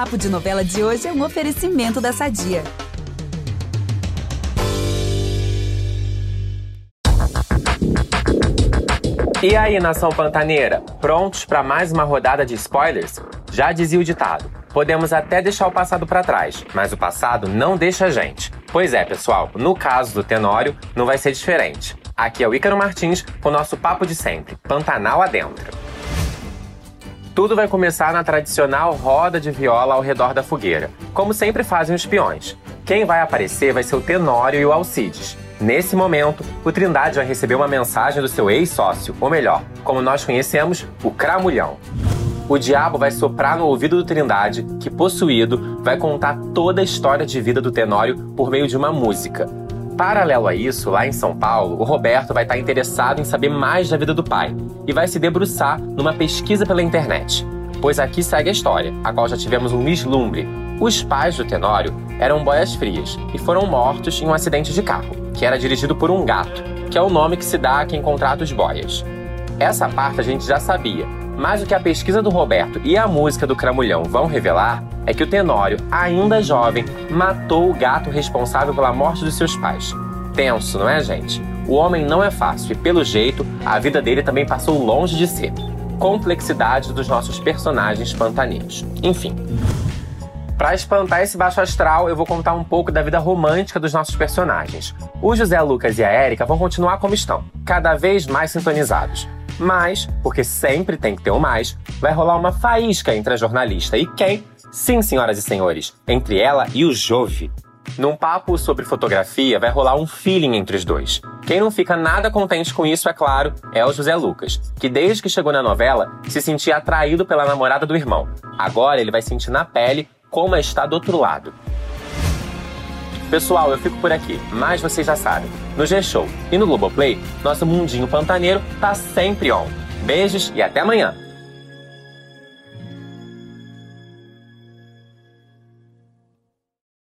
Papo de Novela de hoje é um oferecimento da Sadia. E aí, nação pantaneira, prontos para mais uma rodada de spoilers? Já dizia o ditado: podemos até deixar o passado para trás, mas o passado não deixa a gente. Pois é, pessoal, no caso do Tenório, não vai ser diferente. Aqui é o Ícaro Martins com o nosso papo de sempre, Pantanal adentro. Tudo vai começar na tradicional roda de viola ao redor da fogueira, como sempre fazem os peões. Quem vai aparecer vai ser o Tenório e o Alcides. Nesse momento, o Trindade vai receber uma mensagem do seu ex-sócio, ou melhor, como nós conhecemos, o Cramulhão. O diabo vai soprar no ouvido do Trindade, que, possuído, vai contar toda a história de vida do Tenório por meio de uma música. Paralelo a isso, lá em São Paulo, o Roberto vai estar interessado em saber mais da vida do pai e vai se debruçar numa pesquisa pela internet. Pois aqui segue a história, a qual já tivemos um vislumbre. Os pais do Tenório eram boias frias e foram mortos em um acidente de carro que era dirigido por um gato, que é o nome que se dá a quem contrata os boias. Essa parte a gente já sabia, mas o que a pesquisa do Roberto e a música do Cramulhão vão revelar é que o Tenório, ainda jovem, matou o gato responsável pela morte dos seus pais. Tenso, não é, gente? O homem não é fácil e, pelo jeito, a vida dele também passou longe de ser. Complexidade dos nossos personagens pantaneiros. Enfim, para espantar esse baixo astral, eu vou contar um pouco da vida romântica dos nossos personagens. O José Lucas e a Érica vão continuar como estão, cada vez mais sintonizados. Mas, porque sempre tem que ter um mais, vai rolar uma faísca entre a jornalista e quem? Sim, senhoras e senhores, entre ela e o Jove. Num papo sobre fotografia, vai rolar um feeling entre os dois. Quem não fica nada contente com isso, é claro, é o José Lucas, que desde que chegou na novela se sentia atraído pela namorada do irmão. Agora ele vai sentir na pele como é estar do outro lado. Pessoal, eu fico por aqui, mas vocês já sabem. No G-Show e no Globoplay, nosso mundinho pantaneiro tá sempre on. Beijos e até amanhã!